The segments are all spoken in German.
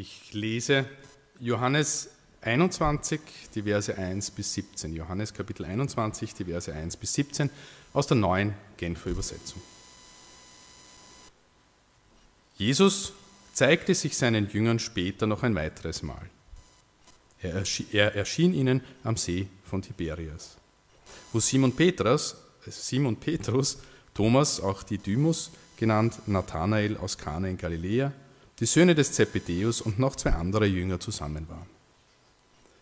Ich lese Johannes 21, die Verse 1 bis 17. Johannes Kapitel 21, die Verse 1 bis 17 aus der neuen Genfer Übersetzung. Jesus zeigte sich seinen Jüngern später noch ein weiteres Mal. Er erschien ihnen am See von Tiberias, wo Simon Petrus, äh, Simon Petrus, Thomas, auch Didymus genannt, Nathanael aus Kana in Galiläa, die Söhne des Zebedeus und noch zwei andere Jünger zusammen waren.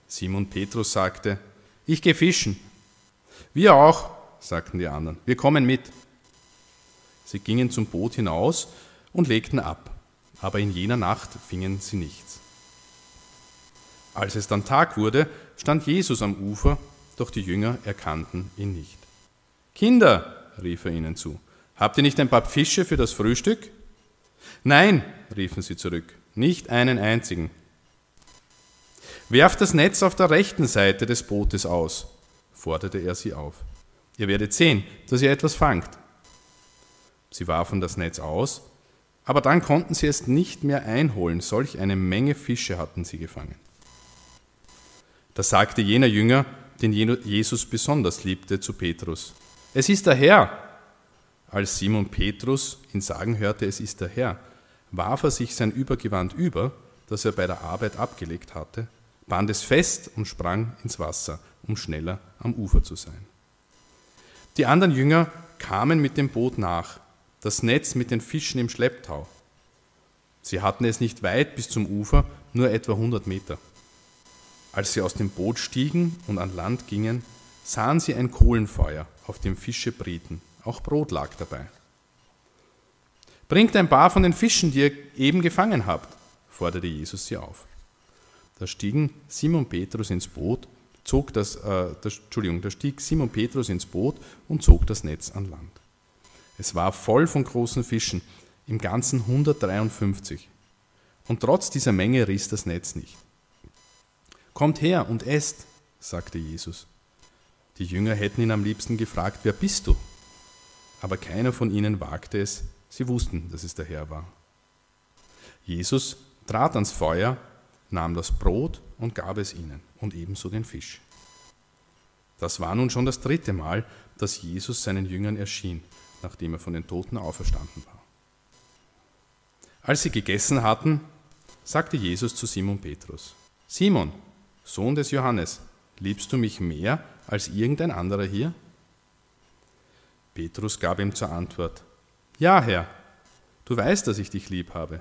Simon Petrus sagte, ich gehe fischen. Wir auch, sagten die anderen, wir kommen mit. Sie gingen zum Boot hinaus und legten ab, aber in jener Nacht fingen sie nichts. Als es dann Tag wurde, stand Jesus am Ufer, doch die Jünger erkannten ihn nicht. Kinder, rief er ihnen zu, habt ihr nicht ein paar Fische für das Frühstück? Nein, riefen sie zurück, nicht einen einzigen. Werft das Netz auf der rechten Seite des Bootes aus, forderte er sie auf. Ihr werdet sehen, dass ihr etwas fangt. Sie warfen das Netz aus, aber dann konnten sie es nicht mehr einholen, solch eine Menge Fische hatten sie gefangen. Da sagte jener Jünger, den Jesus besonders liebte, zu Petrus, es ist der Herr. Als Simon Petrus ihn sagen hörte, es ist der Herr, warf er sich sein Übergewand über, das er bei der Arbeit abgelegt hatte, band es fest und sprang ins Wasser, um schneller am Ufer zu sein. Die anderen Jünger kamen mit dem Boot nach, das Netz mit den Fischen im Schlepptau. Sie hatten es nicht weit bis zum Ufer, nur etwa 100 Meter. Als sie aus dem Boot stiegen und an Land gingen, sahen sie ein Kohlenfeuer, auf dem Fische brieten. Auch Brot lag dabei. Bringt ein paar von den Fischen, die ihr eben gefangen habt, forderte Jesus sie auf. Da stiegen Simon Petrus ins Boot, zog das, äh, das, Entschuldigung, da stieg Simon Petrus ins Boot und zog das Netz an Land. Es war voll von großen Fischen, im Ganzen 153. Und trotz dieser Menge riss das Netz nicht. Kommt her und esst, sagte Jesus. Die Jünger hätten ihn am liebsten gefragt, wer bist du? Aber keiner von ihnen wagte es, Sie wussten, dass es der Herr war. Jesus trat ans Feuer, nahm das Brot und gab es ihnen und ebenso den Fisch. Das war nun schon das dritte Mal, dass Jesus seinen Jüngern erschien, nachdem er von den Toten auferstanden war. Als sie gegessen hatten, sagte Jesus zu Simon Petrus, Simon, Sohn des Johannes, liebst du mich mehr als irgendein anderer hier? Petrus gab ihm zur Antwort, ja, Herr, du weißt, dass ich dich lieb habe.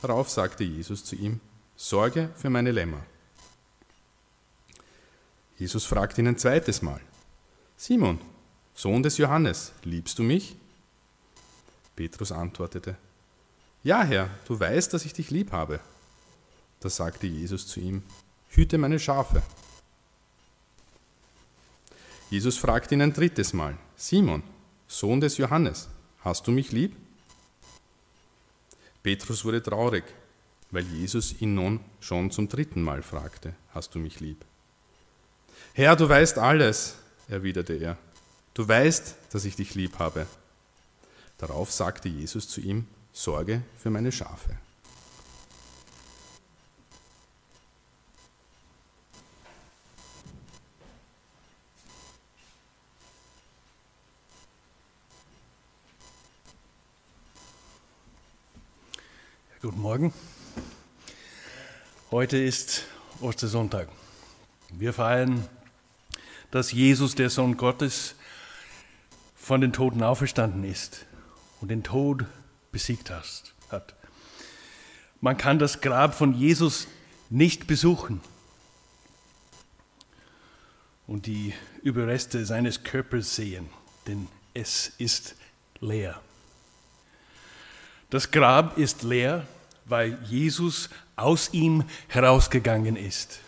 Darauf sagte Jesus zu ihm, Sorge für meine Lämmer. Jesus fragte ihn ein zweites Mal, Simon, Sohn des Johannes, liebst du mich? Petrus antwortete, Ja, Herr, du weißt, dass ich dich lieb habe. Da sagte Jesus zu ihm, Hüte meine Schafe. Jesus fragte ihn ein drittes Mal, Simon, Sohn des Johannes, Hast du mich lieb? Petrus wurde traurig, weil Jesus ihn nun schon zum dritten Mal fragte, Hast du mich lieb? Herr, du weißt alles, erwiderte er. Du weißt, dass ich dich lieb habe. Darauf sagte Jesus zu ihm, Sorge für meine Schafe. Guten Morgen. Heute ist Ostersonntag. Wir feiern, dass Jesus, der Sohn Gottes, von den Toten auferstanden ist und den Tod besiegt hat. Man kann das Grab von Jesus nicht besuchen und die Überreste seines Körpers sehen, denn es ist leer. Das Grab ist leer weil Jesus aus ihm herausgegangen ist.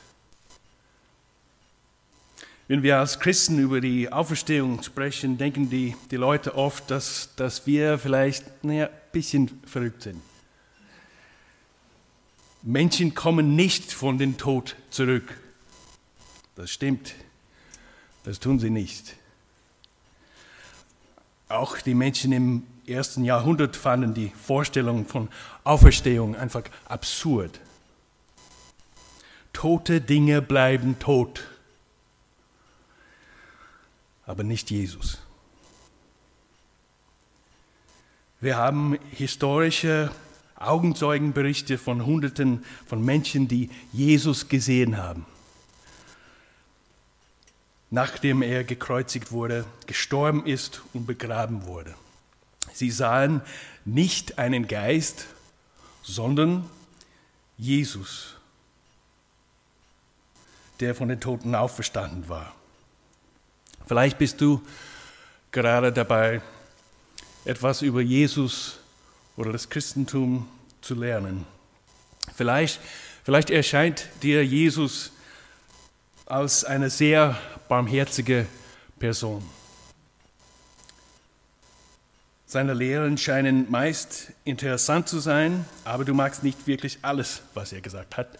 Wenn wir als Christen über die Auferstehung sprechen, denken die, die Leute oft, dass, dass wir vielleicht naja, ein bisschen verrückt sind. Menschen kommen nicht von den Tod zurück. Das stimmt. Das tun sie nicht. Auch die Menschen im ersten Jahrhundert fanden die Vorstellung von Auferstehung einfach absurd. Tote Dinge bleiben tot, aber nicht Jesus. Wir haben historische Augenzeugenberichte von Hunderten von Menschen, die Jesus gesehen haben. Nachdem er gekreuzigt wurde, gestorben ist und begraben wurde. Sie sahen nicht einen Geist, sondern Jesus, der von den Toten auferstanden war. Vielleicht bist du gerade dabei, etwas über Jesus oder das Christentum zu lernen. Vielleicht, vielleicht erscheint dir Jesus als eine sehr barmherzige Person. Seine Lehren scheinen meist interessant zu sein, aber du magst nicht wirklich alles, was er gesagt hat.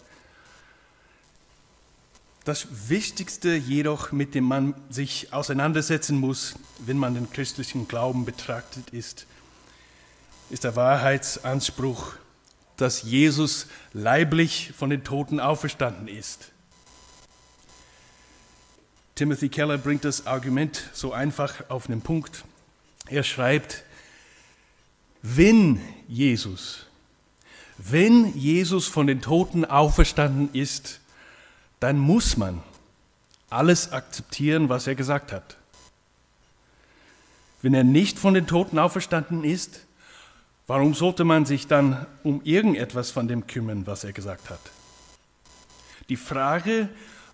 Das Wichtigste jedoch, mit dem man sich auseinandersetzen muss, wenn man den christlichen Glauben betrachtet, ist, ist der Wahrheitsanspruch, dass Jesus leiblich von den Toten auferstanden ist. Timothy Keller bringt das Argument so einfach auf den Punkt. Er schreibt, wenn Jesus, wenn Jesus von den Toten auferstanden ist, dann muss man alles akzeptieren, was er gesagt hat. Wenn er nicht von den Toten auferstanden ist, warum sollte man sich dann um irgendetwas von dem kümmern, was er gesagt hat? Die Frage,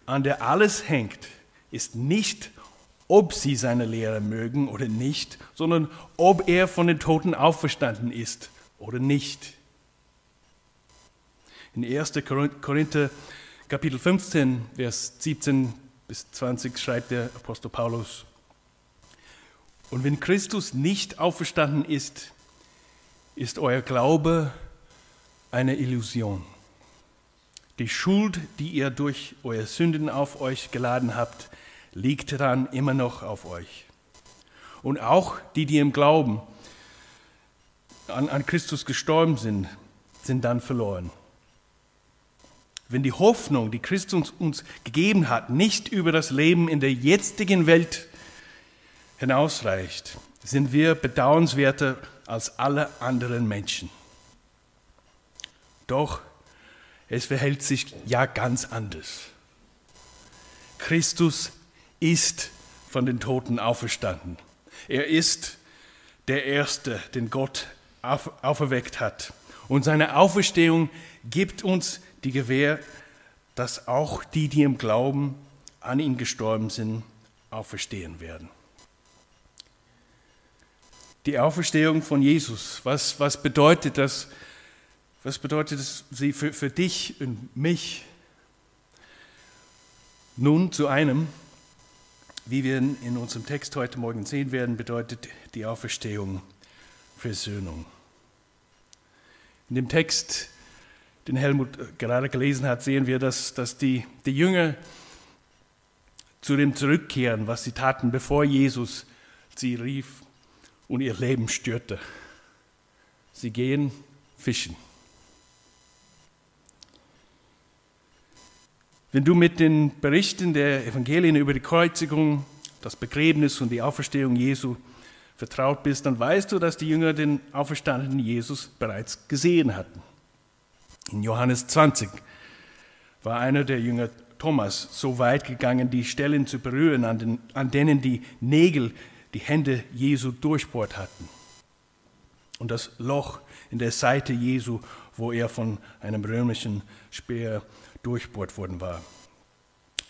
an der alles hängt, ist nicht, ob sie seine Lehre mögen oder nicht, sondern ob er von den Toten auferstanden ist oder nicht. In 1. Korinther Kapitel 15, Vers 17 bis 20 schreibt der Apostel Paulus, und wenn Christus nicht auferstanden ist, ist euer Glaube eine Illusion. Die Schuld, die ihr durch eure Sünden auf euch geladen habt, liegt dann immer noch auf euch. Und auch die, die im Glauben an, an Christus gestorben sind, sind dann verloren wenn die Hoffnung, die Christus uns gegeben hat, nicht über das Leben in der jetzigen Welt hinausreicht, sind wir bedauernswerter als alle anderen Menschen. Doch es verhält sich ja ganz anders. Christus ist von den Toten auferstanden. Er ist der Erste, den Gott auferweckt hat. Und seine Auferstehung gibt uns die Gewähr, dass auch die, die im Glauben an ihn gestorben sind, auferstehen werden. Die Auferstehung von Jesus, was, was bedeutet das? Was bedeutet sie für, für dich und mich? Nun zu einem, wie wir in unserem Text heute Morgen sehen werden, bedeutet die Auferstehung Versöhnung. In dem Text den Helmut gerade gelesen hat, sehen wir, dass, dass die, die Jünger zu dem zurückkehren, was sie taten, bevor Jesus sie rief und ihr Leben störte. Sie gehen fischen. Wenn du mit den Berichten der Evangelien über die Kreuzigung, das Begräbnis und die Auferstehung Jesu vertraut bist, dann weißt du, dass die Jünger den auferstandenen Jesus bereits gesehen hatten. In Johannes 20 war einer der Jünger Thomas so weit gegangen, die Stellen zu berühren, an, den, an denen die Nägel die Hände Jesu durchbohrt hatten. Und das Loch in der Seite Jesu, wo er von einem römischen Speer durchbohrt worden war.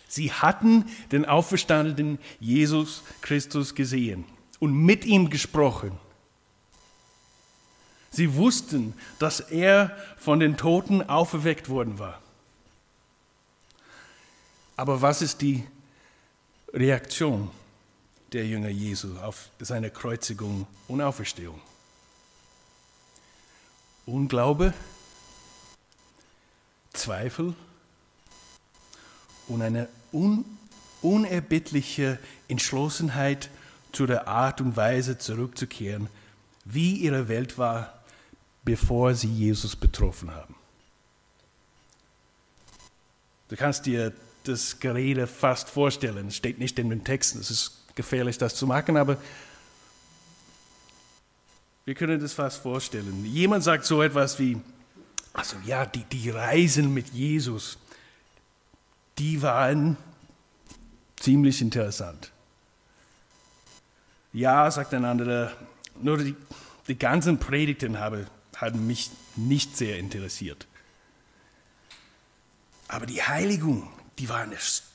Sie hatten den auferstandenen Jesus Christus gesehen und mit ihm gesprochen. Sie wussten, dass er von den Toten auferweckt worden war. Aber was ist die Reaktion der Jünger Jesu auf seine Kreuzigung und Auferstehung? Unglaube, Zweifel und eine un unerbittliche Entschlossenheit zu der Art und Weise zurückzukehren, wie ihre Welt war, bevor sie Jesus betroffen haben. Du kannst dir das Gerede fast vorstellen. Es steht nicht in den Texten, es ist gefährlich, das zu machen, aber wir können das fast vorstellen. Jemand sagt so etwas wie, also ja, die, die Reisen mit Jesus, die waren ziemlich interessant. Ja, sagt ein anderer, nur die, die ganzen Predigten haben, haben mich nicht sehr interessiert. Aber die Heiligung, die waren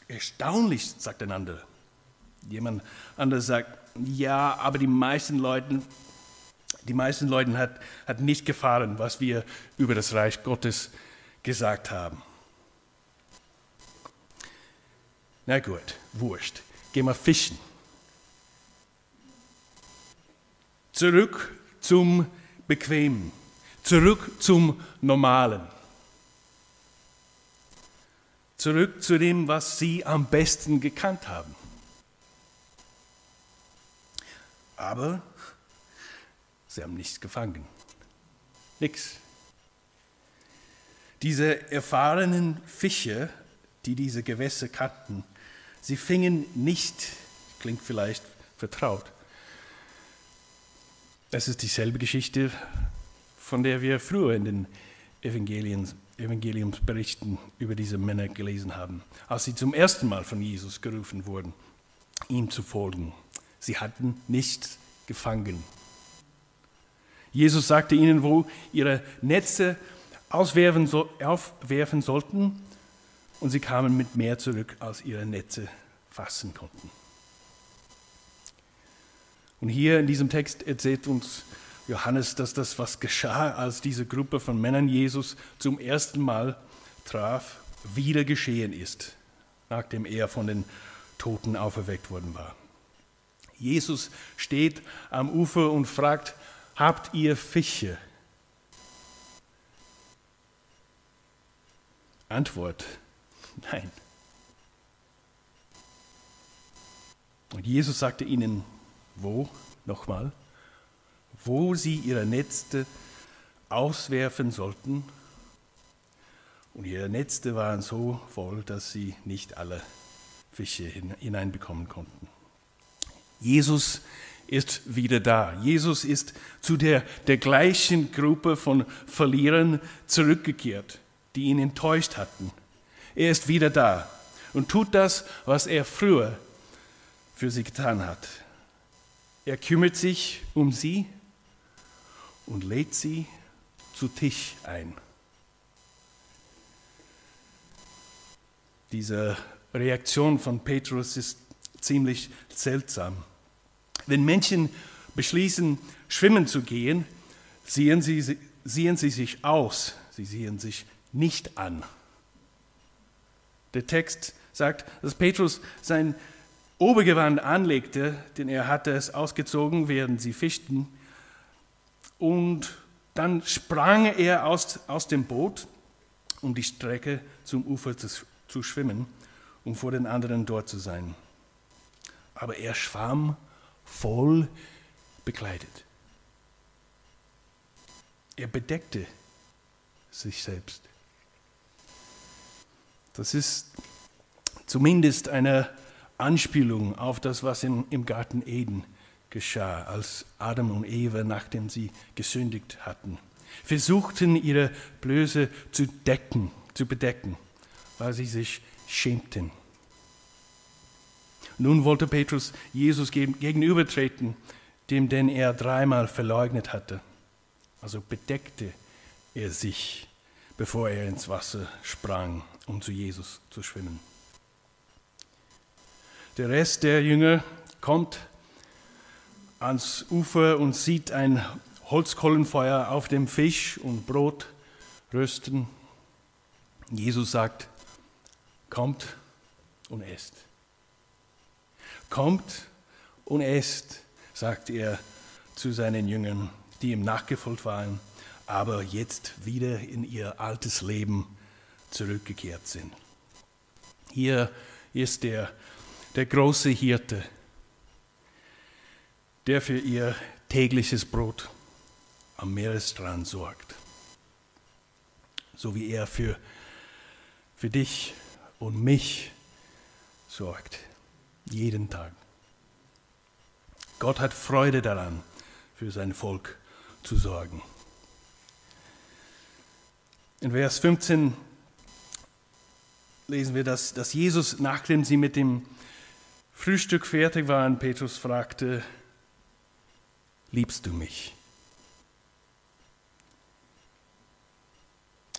erstaunlich, sagt ein anderer. Jemand anderes sagt, ja, aber die meisten Leuten, die meisten Leuten hat, hat nicht gefallen, was wir über das Reich Gottes gesagt haben. Na gut, wurscht. Geh mal fischen. Zurück zum Bequemen. Zurück zum Normalen. Zurück zu dem, was sie am besten gekannt haben. Aber sie haben nichts gefangen. Nichts. Diese erfahrenen Fische, die diese Gewässer kannten, sie fingen nicht, klingt vielleicht vertraut, es ist dieselbe Geschichte, von der wir früher in den Evangeliumsberichten über diese Männer gelesen haben, als sie zum ersten Mal von Jesus gerufen wurden, ihm zu folgen. Sie hatten nichts gefangen. Jesus sagte ihnen, wo ihre Netze auswerfen, so, aufwerfen sollten, und sie kamen mit mehr zurück, als ihre Netze fassen konnten. Und hier in diesem Text erzählt uns Johannes, dass das, was geschah, als diese Gruppe von Männern Jesus zum ersten Mal traf, wieder geschehen ist, nachdem er von den Toten auferweckt worden war. Jesus steht am Ufer und fragt, habt ihr Fische? Antwort, nein. Und Jesus sagte ihnen, wo? Nochmal. Wo sie ihre Netze auswerfen sollten. Und ihre Netze waren so voll, dass sie nicht alle Fische hineinbekommen konnten. Jesus ist wieder da. Jesus ist zu der, der gleichen Gruppe von Verlierern zurückgekehrt, die ihn enttäuscht hatten. Er ist wieder da und tut das, was er früher für sie getan hat. Er kümmert sich um sie und lädt sie zu Tisch ein. Diese Reaktion von Petrus ist ziemlich seltsam. Wenn Menschen beschließen, schwimmen zu gehen, sehen sie, sehen sie sich aus, sie sehen sich nicht an. Der Text sagt, dass Petrus sein Obergewand anlegte, denn er hatte es ausgezogen, während sie fischten. Und dann sprang er aus, aus dem Boot, um die Strecke zum Ufer zu, zu schwimmen, um vor den anderen dort zu sein. Aber er schwamm voll bekleidet. Er bedeckte sich selbst. Das ist zumindest eine Anspielung auf das, was in, im Garten Eden geschah, als Adam und Eva, nachdem sie gesündigt hatten, versuchten ihre Blöße zu decken, zu bedecken, weil sie sich schämten. Nun wollte Petrus Jesus gegenübertreten, dem den er dreimal verleugnet hatte. Also bedeckte er sich, bevor er ins Wasser sprang, um zu Jesus zu schwimmen. Der Rest der Jünger kommt ans Ufer und sieht ein Holzkohlenfeuer auf dem Fisch und Brot rösten. Jesus sagt, kommt und esst. Kommt und esst, sagt er zu seinen Jüngern, die ihm nachgefolgt waren, aber jetzt wieder in ihr altes Leben zurückgekehrt sind. Hier ist der der große Hirte, der für ihr tägliches Brot am Meeresstrand sorgt. So wie er für, für dich und mich sorgt. Jeden Tag. Gott hat Freude daran, für sein Volk zu sorgen. In Vers 15 lesen wir, dass, dass Jesus, nachdem sie mit dem Frühstück fertig waren, Petrus fragte, liebst du mich?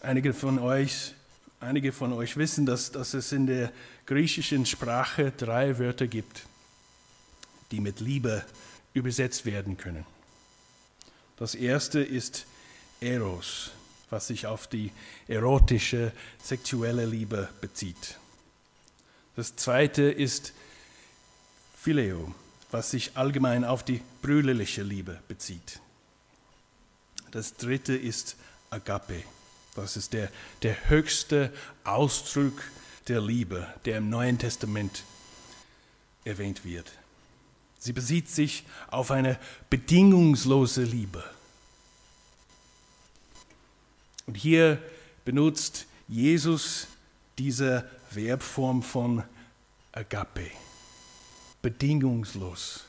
Einige von euch, einige von euch wissen, dass, dass es in der griechischen Sprache drei Wörter gibt, die mit Liebe übersetzt werden können. Das erste ist Eros, was sich auf die erotische, sexuelle Liebe bezieht. Das zweite ist Phileo, was sich allgemein auf die brüderliche Liebe bezieht. Das dritte ist Agape. Das ist der, der höchste Ausdruck der Liebe, der im Neuen Testament erwähnt wird. Sie bezieht sich auf eine bedingungslose Liebe. Und hier benutzt Jesus diese Verbform von Agape, bedingungslos.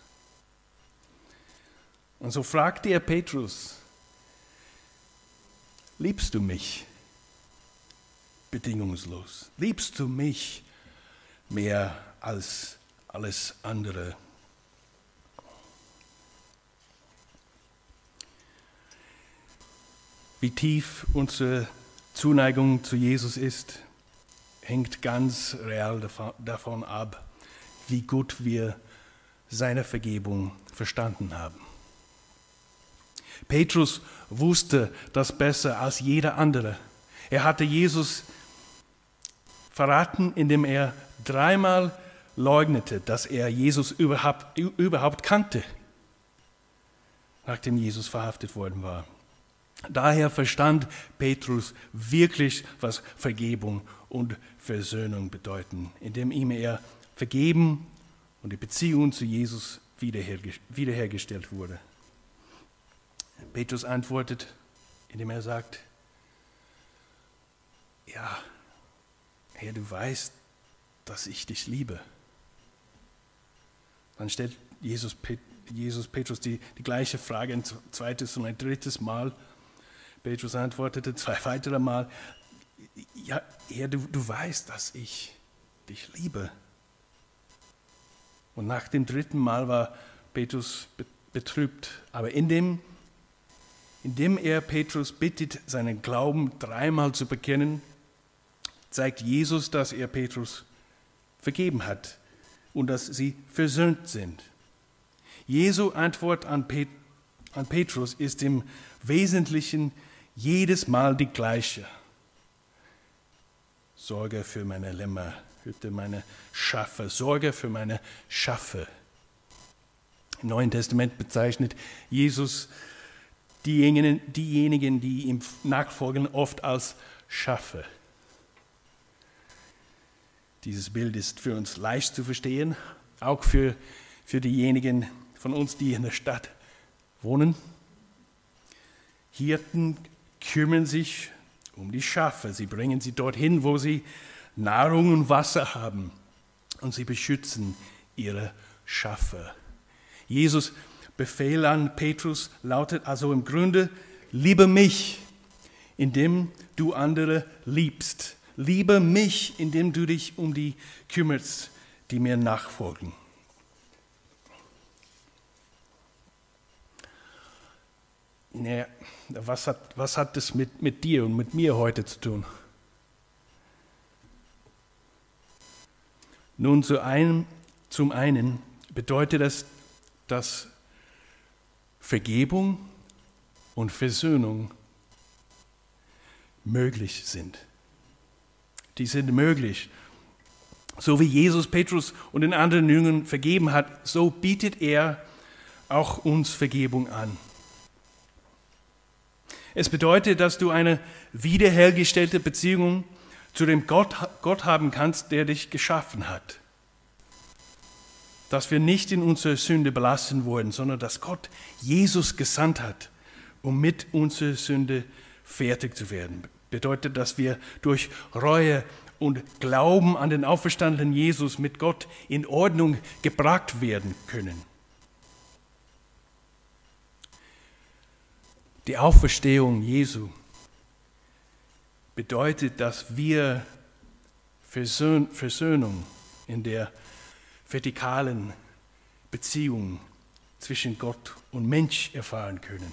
Und so fragte er Petrus, liebst du mich bedingungslos? Liebst du mich mehr als alles andere? Wie tief unsere Zuneigung zu Jesus ist, hängt ganz real davon ab, wie gut wir seine Vergebung verstanden haben. Petrus wusste das besser als jeder andere. Er hatte Jesus verraten, indem er dreimal leugnete, dass er Jesus überhaupt, überhaupt kannte, nachdem Jesus verhaftet worden war. Daher verstand Petrus wirklich, was Vergebung und Versöhnung bedeuten, indem ihm er vergeben und die Beziehung zu Jesus wiederhergestellt wurde. Petrus antwortet, indem er sagt, ja, Herr, du weißt, dass ich dich liebe. Dann stellt Jesus, Jesus Petrus die, die gleiche Frage ein zweites und ein drittes Mal. Petrus antwortete zwei weitere Mal, ja, Herr, du, du weißt, dass ich dich liebe. Und nach dem dritten Mal war Petrus betrübt. Aber indem, indem er Petrus bittet, seinen Glauben dreimal zu bekennen, zeigt Jesus, dass er Petrus vergeben hat und dass sie versöhnt sind. Jesu Antwort an, Pet an Petrus ist im Wesentlichen jedes Mal die gleiche. Sorge für meine Lämmer, hüte meine Schafe, Sorge für meine Schafe. Im Neuen Testament bezeichnet Jesus diejenigen, diejenigen, die ihm nachfolgen, oft als Schafe. Dieses Bild ist für uns leicht zu verstehen, auch für, für diejenigen von uns, die in der Stadt wohnen. Hirten kümmern sich um die Schafe. Sie bringen sie dorthin, wo sie Nahrung und Wasser haben. Und sie beschützen ihre Schafe. Jesus Befehl an Petrus lautet also im Grunde, liebe mich, indem du andere liebst. Liebe mich, indem du dich um die kümmerst, die mir nachfolgen. Naja, was hat, was hat das mit, mit dir und mit mir heute zu tun? Nun, zu einem, zum einen bedeutet das, dass Vergebung und Versöhnung möglich sind. Die sind möglich. So wie Jesus Petrus und den anderen Jüngern vergeben hat, so bietet er auch uns Vergebung an. Es bedeutet, dass du eine wiederhergestellte Beziehung zu dem Gott, Gott haben kannst, der dich geschaffen hat. Dass wir nicht in unserer Sünde belassen wurden, sondern dass Gott Jesus gesandt hat, um mit unserer Sünde fertig zu werden. Bedeutet, dass wir durch Reue und Glauben an den auferstandenen Jesus mit Gott in Ordnung gebracht werden können. Die Auferstehung Jesu bedeutet, dass wir Versöhnung in der vertikalen Beziehung zwischen Gott und Mensch erfahren können.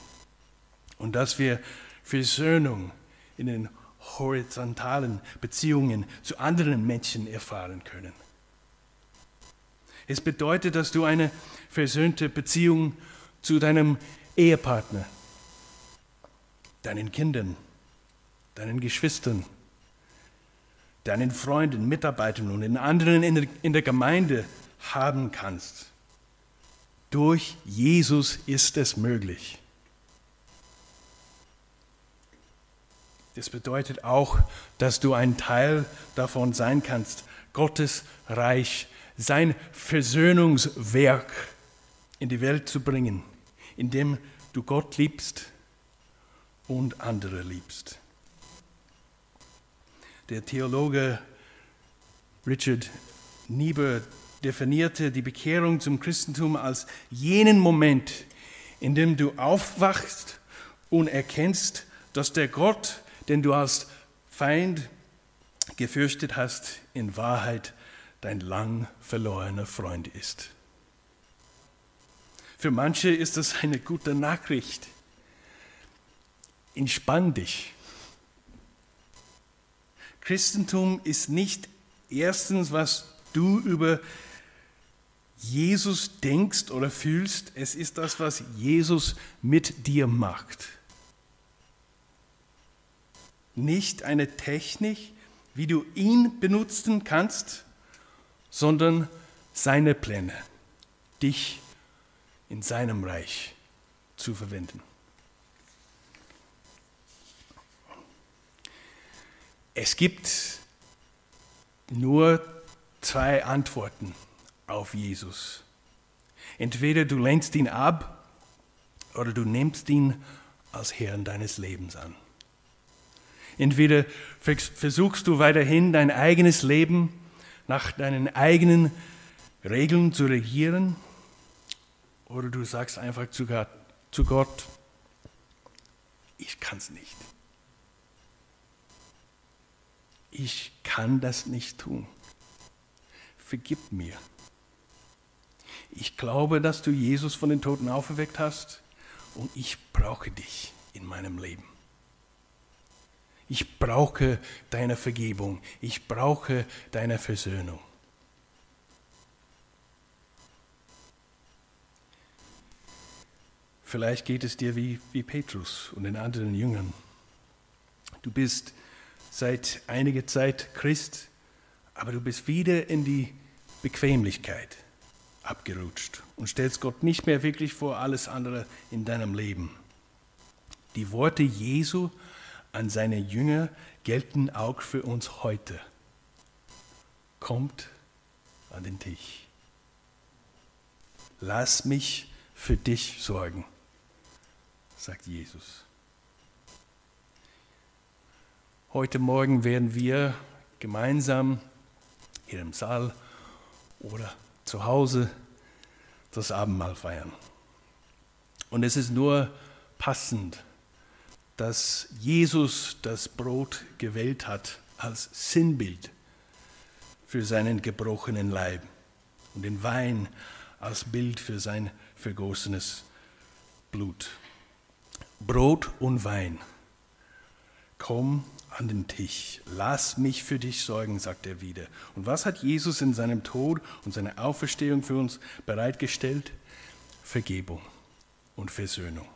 Und dass wir Versöhnung in den horizontalen Beziehungen zu anderen Menschen erfahren können. Es bedeutet, dass du eine versöhnte Beziehung zu deinem Ehepartner, deinen Kindern, deinen Geschwistern, deinen Freunden, Mitarbeitern und den anderen in der Gemeinde haben kannst. Durch Jesus ist es möglich. Das bedeutet auch, dass du ein Teil davon sein kannst, Gottes Reich, sein Versöhnungswerk in die Welt zu bringen, indem du Gott liebst und andere liebst. Der Theologe Richard Niebuhr definierte die Bekehrung zum Christentum als jenen Moment, in dem du aufwachst und erkennst, dass der Gott, den du als Feind gefürchtet hast, in Wahrheit dein lang verlorener Freund ist. Für manche ist das eine gute Nachricht. Entspann dich. Christentum ist nicht erstens, was du über Jesus denkst oder fühlst, es ist das, was Jesus mit dir macht. Nicht eine Technik, wie du ihn benutzen kannst, sondern seine Pläne, dich in seinem Reich zu verwenden. Es gibt nur zwei Antworten auf Jesus. Entweder du lehnst ihn ab oder du nimmst ihn als Herrn deines Lebens an. Entweder versuchst du weiterhin dein eigenes Leben nach deinen eigenen Regeln zu regieren oder du sagst einfach zu Gott, ich kann es nicht. Ich kann das nicht tun. Vergib mir. Ich glaube, dass du Jesus von den Toten auferweckt hast und ich brauche dich in meinem Leben. Ich brauche deine Vergebung. Ich brauche deine Versöhnung. Vielleicht geht es dir wie, wie Petrus und den anderen Jüngern. Du bist seit einiger Zeit Christ, aber du bist wieder in die Bequemlichkeit abgerutscht und stellst Gott nicht mehr wirklich vor alles andere in deinem Leben. Die Worte Jesu an seine Jünger gelten auch für uns heute. Kommt an den Tisch. Lass mich für dich sorgen, sagt Jesus. Heute Morgen werden wir gemeinsam hier im Saal oder zu Hause das Abendmahl feiern. Und es ist nur passend, dass Jesus das Brot gewählt hat als Sinnbild für seinen gebrochenen Leib und den Wein als Bild für sein vergossenes Blut. Brot und Wein. Komm an den Tisch. Lass mich für dich sorgen, sagt er wieder. Und was hat Jesus in seinem Tod und seiner Auferstehung für uns bereitgestellt? Vergebung und Versöhnung.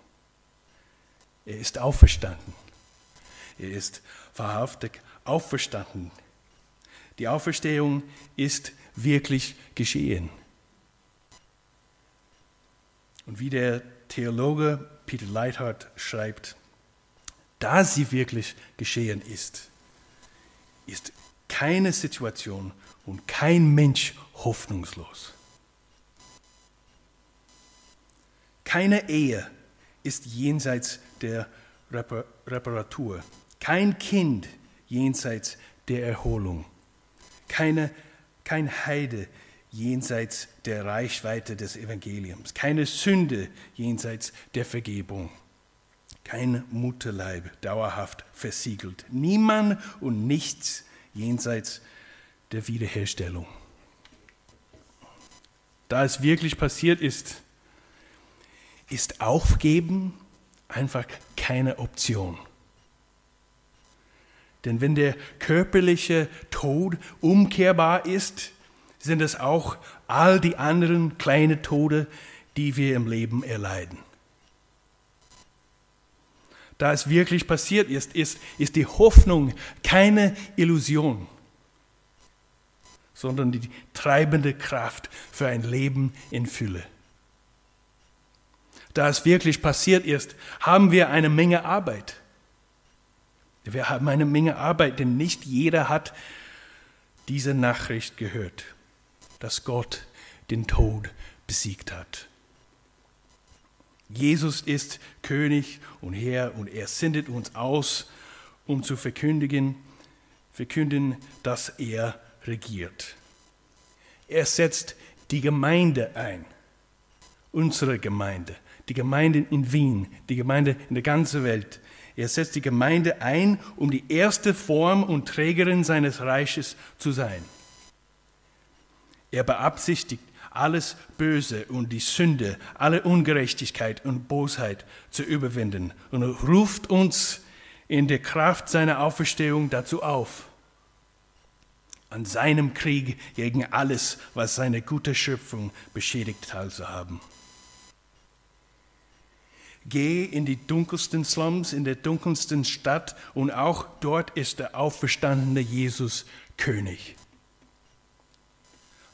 Er ist auferstanden. Er ist wahrhaftig auferstanden. Die Auferstehung ist wirklich geschehen. Und wie der Theologe Peter Leithart schreibt, da sie wirklich geschehen ist, ist keine Situation und kein Mensch hoffnungslos. Keine Ehe ist jenseits der Reparatur. Kein Kind jenseits der Erholung. Keine, kein Heide jenseits der Reichweite des Evangeliums. Keine Sünde jenseits der Vergebung. Kein Mutterleib dauerhaft versiegelt. Niemand und nichts jenseits der Wiederherstellung. Da es wirklich passiert ist, ist Aufgeben einfach keine Option. Denn wenn der körperliche Tod umkehrbar ist, sind es auch all die anderen kleinen Tode, die wir im Leben erleiden. Da es wirklich passiert ist, ist, ist die Hoffnung keine Illusion, sondern die treibende Kraft für ein Leben in Fülle da es wirklich passiert ist, haben wir eine Menge Arbeit. Wir haben eine Menge Arbeit, denn nicht jeder hat diese Nachricht gehört, dass Gott den Tod besiegt hat. Jesus ist König und Herr und er sendet uns aus, um zu verkündigen, verkünden, dass er regiert. Er setzt die Gemeinde ein, unsere Gemeinde, die Gemeinde in Wien, die Gemeinde in der ganzen Welt. Er setzt die Gemeinde ein, um die erste Form und Trägerin seines Reiches zu sein. Er beabsichtigt, alles Böse und die Sünde, alle Ungerechtigkeit und Bosheit zu überwinden und ruft uns in der Kraft seiner Auferstehung dazu auf, an seinem Krieg gegen alles, was seine gute Schöpfung beschädigt teilzuhaben. Geh in die dunkelsten Slums, in der dunkelsten Stadt und auch dort ist der auferstandene Jesus König.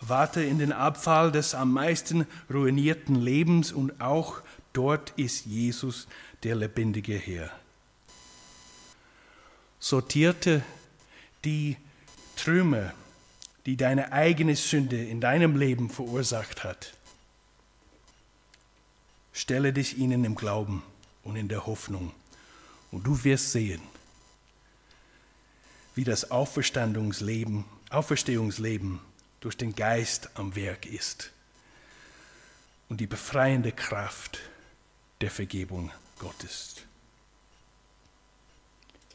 Warte in den Abfall des am meisten ruinierten Lebens und auch dort ist Jesus der lebendige Herr. Sortierte die Trümmer, die deine eigene Sünde in deinem Leben verursacht hat Stelle dich ihnen im Glauben und in der Hoffnung und du wirst sehen, wie das Auferstehungsleben durch den Geist am Werk ist und die befreiende Kraft der Vergebung Gottes.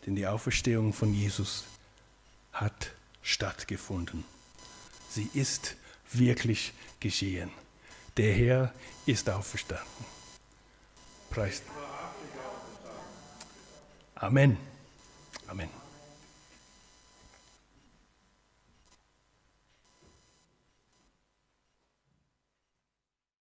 Denn die Auferstehung von Jesus hat stattgefunden. Sie ist wirklich geschehen. Der Herr ist auferstanden. Preis. Amen. Amen.